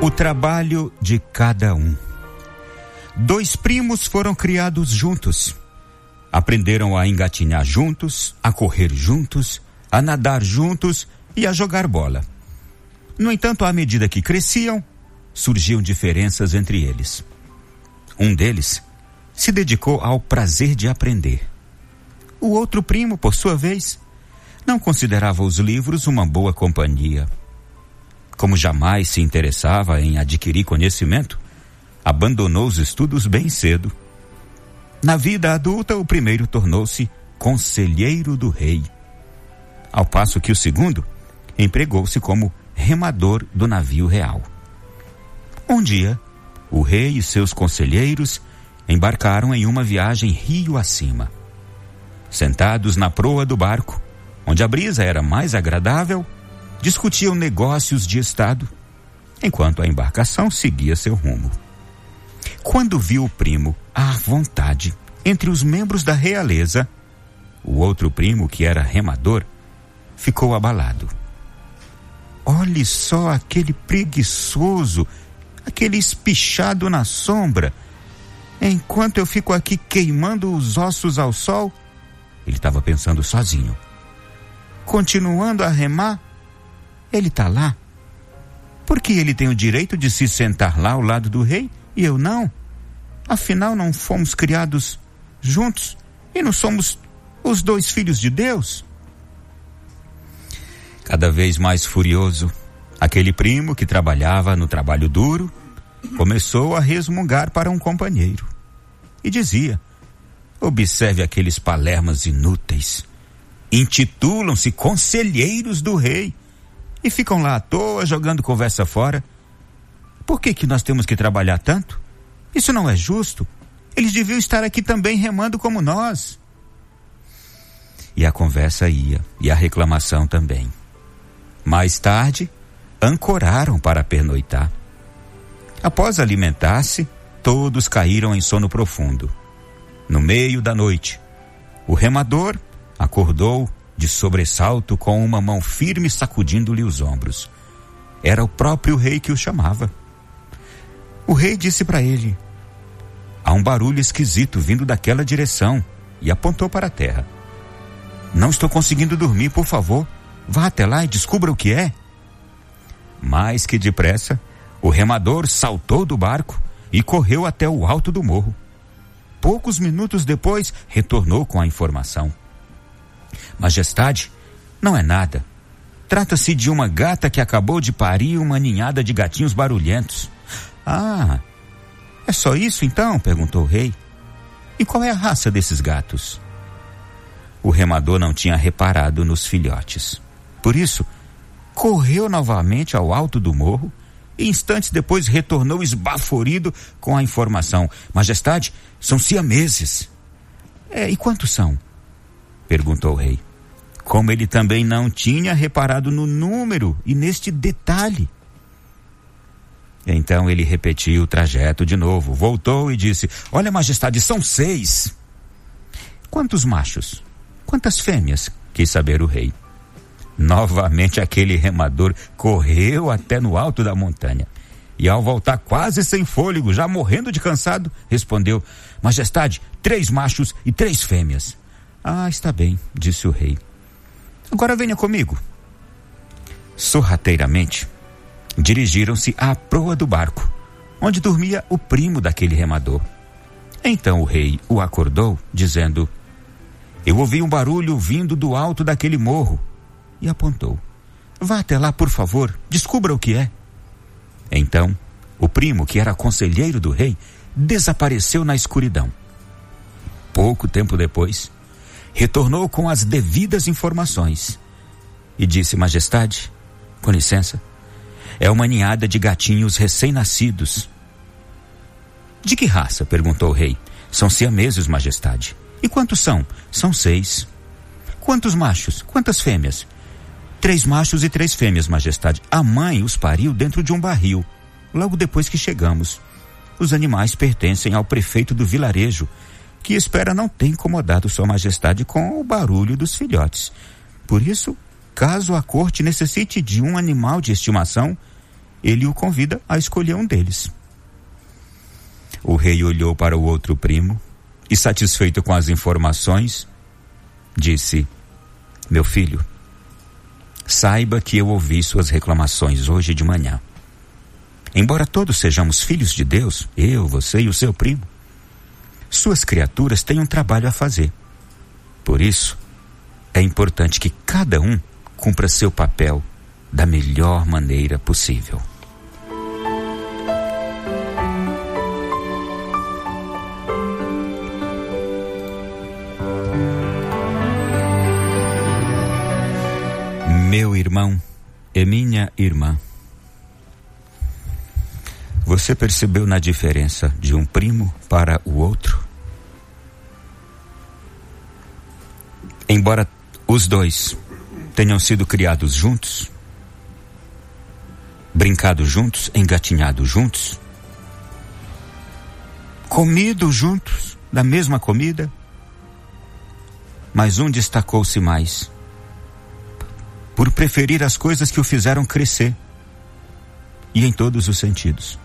O trabalho de cada um. Dois primos foram criados juntos. Aprenderam a engatinhar juntos, a correr juntos, a nadar juntos e a jogar bola. No entanto, à medida que cresciam, surgiam diferenças entre eles. Um deles se dedicou ao prazer de aprender. O outro primo, por sua vez, não considerava os livros uma boa companhia. Como jamais se interessava em adquirir conhecimento, abandonou os estudos bem cedo. Na vida adulta, o primeiro tornou-se conselheiro do rei, ao passo que o segundo empregou-se como remador do navio real. Um dia, o rei e seus conselheiros embarcaram em uma viagem rio acima. Sentados na proa do barco, onde a brisa era mais agradável, discutiam negócios de Estado, enquanto a embarcação seguia seu rumo. Quando viu o primo à vontade entre os membros da realeza, o outro primo, que era remador, ficou abalado. Olhe só aquele preguiçoso, aquele espichado na sombra. Enquanto eu fico aqui queimando os ossos ao sol, ele estava pensando sozinho continuando a remar, ele está lá. Porque ele tem o direito de se sentar lá ao lado do rei e eu não? Afinal, não fomos criados juntos e não somos os dois filhos de Deus? Cada vez mais furioso, aquele primo que trabalhava no trabalho duro começou a resmungar para um companheiro e dizia: Observe aqueles palermas inúteis intitulam-se conselheiros do rei e ficam lá à toa jogando conversa fora. Por que que nós temos que trabalhar tanto? Isso não é justo. Eles deviam estar aqui também remando como nós. E a conversa ia, e a reclamação também. Mais tarde, ancoraram para pernoitar. Após alimentar-se, todos caíram em sono profundo. No meio da noite, o remador Acordou de sobressalto com uma mão firme sacudindo-lhe os ombros. Era o próprio rei que o chamava. O rei disse para ele: Há um barulho esquisito vindo daquela direção e apontou para a terra. Não estou conseguindo dormir, por favor. Vá até lá e descubra o que é. Mais que depressa, o remador saltou do barco e correu até o alto do morro. Poucos minutos depois, retornou com a informação. Majestade, não é nada. Trata-se de uma gata que acabou de parir uma ninhada de gatinhos barulhentos. Ah, é só isso então? perguntou o rei. E qual é a raça desses gatos? O remador não tinha reparado nos filhotes. Por isso, correu novamente ao alto do morro e instantes depois retornou esbaforido com a informação: Majestade, são siameses. É, e quantos são? Perguntou o rei. Como ele também não tinha reparado no número e neste detalhe. Então ele repetiu o trajeto de novo, voltou e disse: Olha, majestade, são seis. Quantos machos? Quantas fêmeas? Quis saber o rei. Novamente aquele remador correu até no alto da montanha. E ao voltar quase sem fôlego, já morrendo de cansado, respondeu: Majestade, três machos e três fêmeas. Ah, está bem, disse o rei. Agora venha comigo. Sorrateiramente, dirigiram-se à proa do barco, onde dormia o primo daquele remador. Então o rei o acordou, dizendo: Eu ouvi um barulho vindo do alto daquele morro. E apontou: Vá até lá, por favor, descubra o que é. Então, o primo, que era conselheiro do rei, desapareceu na escuridão. Pouco tempo depois, retornou com as devidas informações e disse: Majestade, com licença, é uma ninhada de gatinhos recém-nascidos. De que raça? perguntou o rei. São siameses, Majestade. E quantos são? São seis. Quantos machos? Quantas fêmeas? Três machos e três fêmeas, Majestade. A mãe os pariu dentro de um barril, logo depois que chegamos. Os animais pertencem ao prefeito do vilarejo que espera não ter incomodado Sua Majestade com o barulho dos filhotes. Por isso, caso a corte necessite de um animal de estimação, ele o convida a escolher um deles. O rei olhou para o outro primo e, satisfeito com as informações, disse: Meu filho, saiba que eu ouvi suas reclamações hoje de manhã. Embora todos sejamos filhos de Deus, eu, você e o seu primo, suas criaturas têm um trabalho a fazer. Por isso, é importante que cada um cumpra seu papel da melhor maneira possível. Meu irmão e minha irmã, você percebeu na diferença de um primo para o outro? Embora os dois tenham sido criados juntos, brincado juntos, engatinhado juntos, comido juntos da mesma comida, mas um destacou-se mais por preferir as coisas que o fizeram crescer e em todos os sentidos.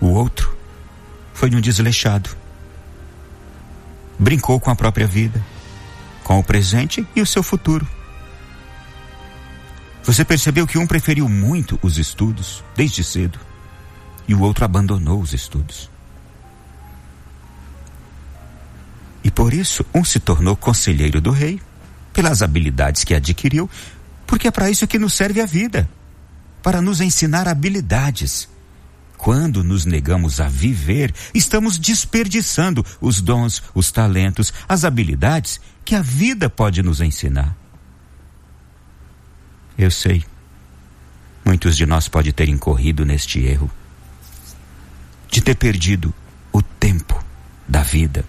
O outro foi um desleixado. Brincou com a própria vida, com o presente e o seu futuro. Você percebeu que um preferiu muito os estudos desde cedo e o outro abandonou os estudos. E por isso um se tornou conselheiro do rei pelas habilidades que adquiriu, porque é para isso que nos serve a vida para nos ensinar habilidades. Quando nos negamos a viver, estamos desperdiçando os dons, os talentos, as habilidades que a vida pode nos ensinar. Eu sei, muitos de nós podem ter incorrido neste erro de ter perdido o tempo da vida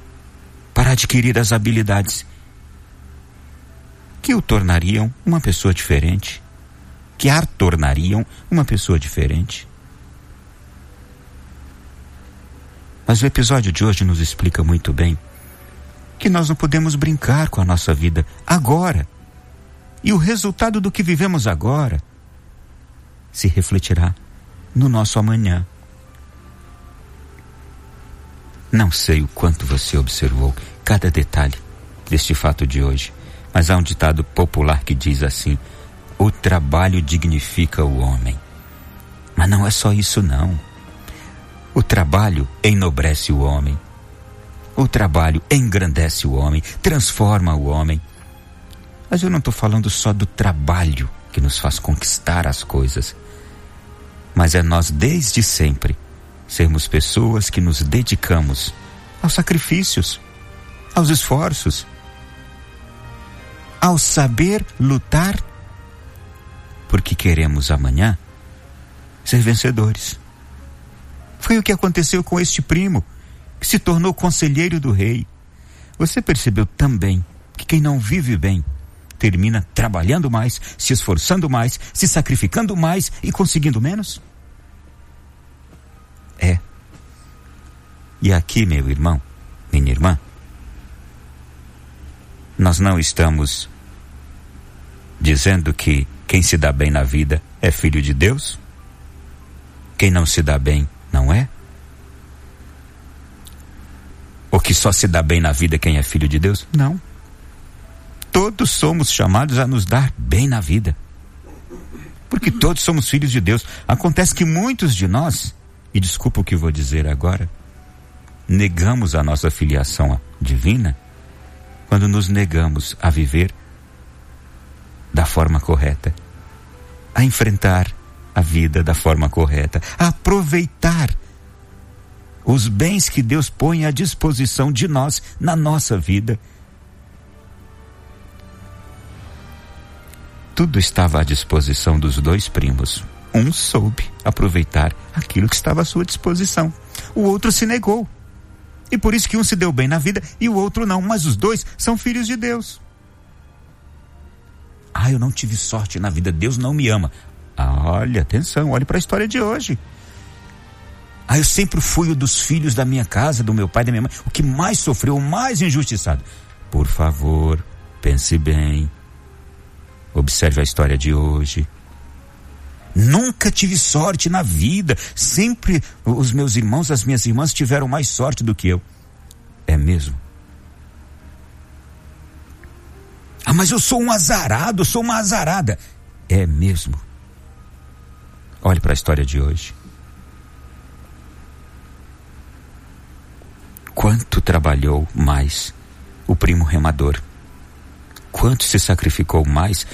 para adquirir as habilidades que o tornariam uma pessoa diferente, que a tornariam uma pessoa diferente. Mas o episódio de hoje nos explica muito bem que nós não podemos brincar com a nossa vida agora. E o resultado do que vivemos agora se refletirá no nosso amanhã. Não sei o quanto você observou cada detalhe deste fato de hoje. Mas há um ditado popular que diz assim: o trabalho dignifica o homem. Mas não é só isso, não. O trabalho enobrece o homem. O trabalho engrandece o homem, transforma o homem. Mas eu não estou falando só do trabalho que nos faz conquistar as coisas, mas é nós desde sempre sermos pessoas que nos dedicamos aos sacrifícios, aos esforços, ao saber lutar, porque queremos amanhã ser vencedores. Foi o que aconteceu com este primo, que se tornou conselheiro do rei. Você percebeu também que quem não vive bem termina trabalhando mais, se esforçando mais, se sacrificando mais e conseguindo menos? É. E aqui, meu irmão, minha irmã, nós não estamos dizendo que quem se dá bem na vida é filho de Deus? Quem não se dá bem não é? Ou que só se dá bem na vida quem é filho de Deus? Não. Todos somos chamados a nos dar bem na vida. Porque todos somos filhos de Deus. Acontece que muitos de nós, e desculpa o que vou dizer agora, negamos a nossa filiação divina quando nos negamos a viver da forma correta, a enfrentar a vida da forma correta, aproveitar os bens que Deus põe à disposição de nós na nossa vida. Tudo estava à disposição dos dois primos. Um soube aproveitar aquilo que estava à sua disposição. O outro se negou. E por isso que um se deu bem na vida e o outro não, mas os dois são filhos de Deus. Ah, eu não tive sorte na vida, Deus não me ama. Ah, olha, atenção, olhe para a história de hoje. Ah, eu sempre fui o dos filhos da minha casa, do meu pai, da minha mãe, o que mais sofreu, o mais injustiçado. Por favor, pense bem. Observe a história de hoje. Nunca tive sorte na vida. Sempre os meus irmãos, as minhas irmãs tiveram mais sorte do que eu. É mesmo? Ah, mas eu sou um azarado, eu sou uma azarada. É mesmo. Olhe para a história de hoje. Quanto trabalhou mais o primo remador? Quanto se sacrificou mais?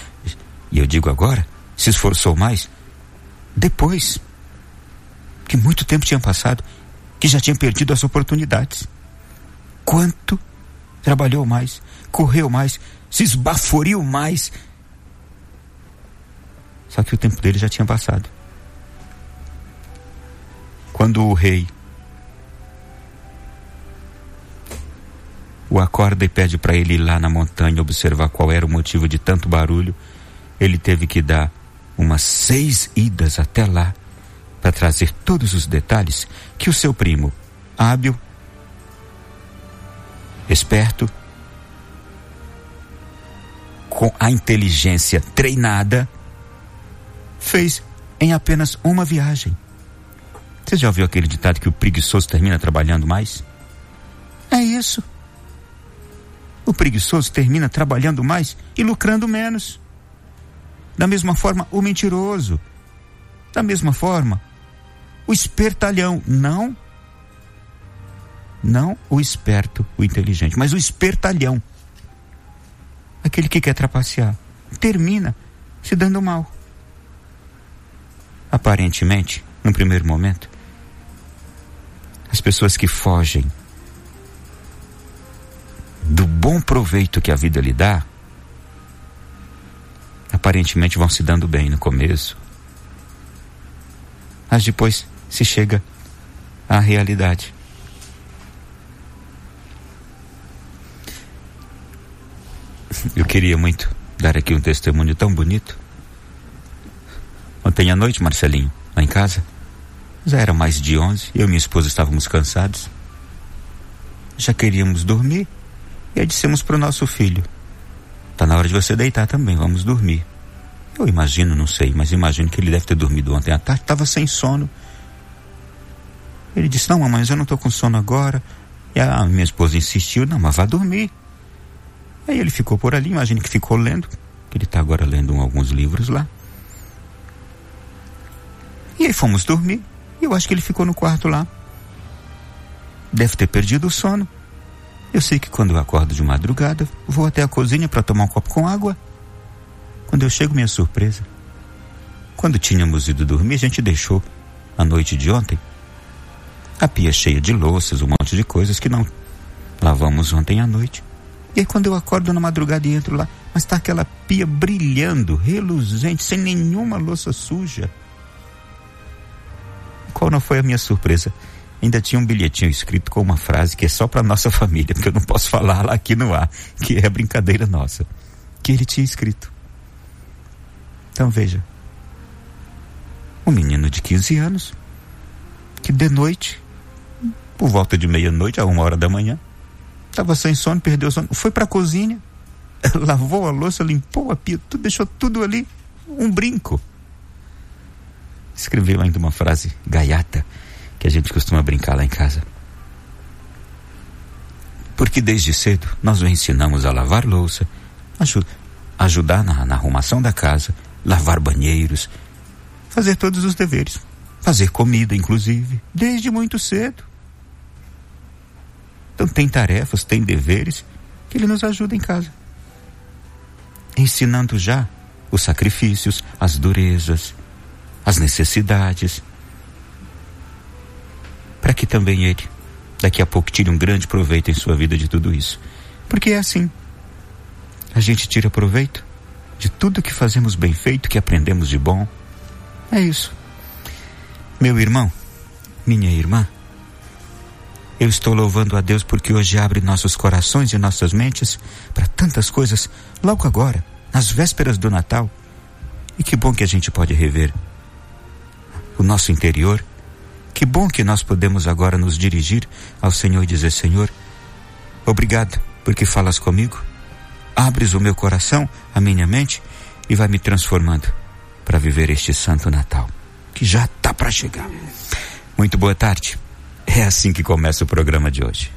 E eu digo agora, se esforçou mais? Depois que muito tempo tinha passado, que já tinha perdido as oportunidades. Quanto trabalhou mais, correu mais, se esbaforiu mais. Só que o tempo dele já tinha passado. Quando o rei o acorda e pede para ele ir lá na montanha observar qual era o motivo de tanto barulho, ele teve que dar umas seis idas até lá para trazer todos os detalhes que o seu primo, hábil, esperto, com a inteligência treinada, fez em apenas uma viagem. Você já ouviu aquele ditado que o preguiçoso termina trabalhando mais? É isso. O preguiçoso termina trabalhando mais e lucrando menos. Da mesma forma, o mentiroso. Da mesma forma, o espertalhão. Não. Não o esperto, o inteligente, mas o espertalhão. Aquele que quer trapacear. Termina se dando mal. Aparentemente, no primeiro momento, as pessoas que fogem do bom proveito que a vida lhe dá, aparentemente vão se dando bem no começo, mas depois se chega à realidade. Eu queria muito dar aqui um testemunho tão bonito. Ontem à noite, Marcelinho, lá em casa, já era mais de onze, eu e minha esposa estávamos cansados. Já queríamos dormir. E dissemos para o nosso filho: Tá na hora de você deitar também, vamos dormir. Eu imagino, não sei, mas imagino que ele deve ter dormido ontem à tarde, estava sem sono. Ele disse: Não, mamãe, eu não estou com sono agora. E a minha esposa insistiu: Não, mas vá dormir. Aí ele ficou por ali, imagino que ficou lendo, que ele está agora lendo alguns livros lá. E aí fomos dormir. Eu acho que ele ficou no quarto lá. Deve ter perdido o sono. Eu sei que quando eu acordo de madrugada, vou até a cozinha para tomar um copo com água. Quando eu chego, minha surpresa. Quando tínhamos ido dormir, a gente deixou a noite de ontem a pia cheia de louças, um monte de coisas que não lavamos ontem à noite. E aí quando eu acordo na madrugada e entro lá, mas está aquela pia brilhando, reluzente, sem nenhuma louça suja. Qual não foi a minha surpresa? ainda tinha um bilhetinho escrito com uma frase que é só para nossa família, porque eu não posso falar lá aqui no ar, que é brincadeira nossa. Que ele tinha escrito. Então veja. Um menino de 15 anos, que de noite, por volta de meia-noite, a uma hora da manhã, estava sem sono, perdeu o sono, foi para a cozinha, lavou a louça, limpou a pia, tudo, deixou tudo ali, um brinco. Escreveu ainda uma frase gaiata que a gente costuma brincar lá em casa. Porque desde cedo nós o ensinamos a lavar louça, ajudar na, na arrumação da casa, lavar banheiros, fazer todos os deveres, fazer comida, inclusive, desde muito cedo. Então tem tarefas, tem deveres que ele nos ajuda em casa. Ensinando já os sacrifícios, as durezas, as necessidades, para que também ele, daqui a pouco, tire um grande proveito em sua vida de tudo isso. Porque é assim. A gente tira proveito de tudo que fazemos bem feito, que aprendemos de bom. É isso. Meu irmão, minha irmã, eu estou louvando a Deus porque hoje abre nossos corações e nossas mentes para tantas coisas logo agora, nas vésperas do Natal. E que bom que a gente pode rever o nosso interior que bom que nós podemos agora nos dirigir ao Senhor e dizer: Senhor, obrigado porque falas comigo, abres o meu coração, a minha mente e vai me transformando para viver este Santo Natal, que já está para chegar. Muito boa tarde. É assim que começa o programa de hoje.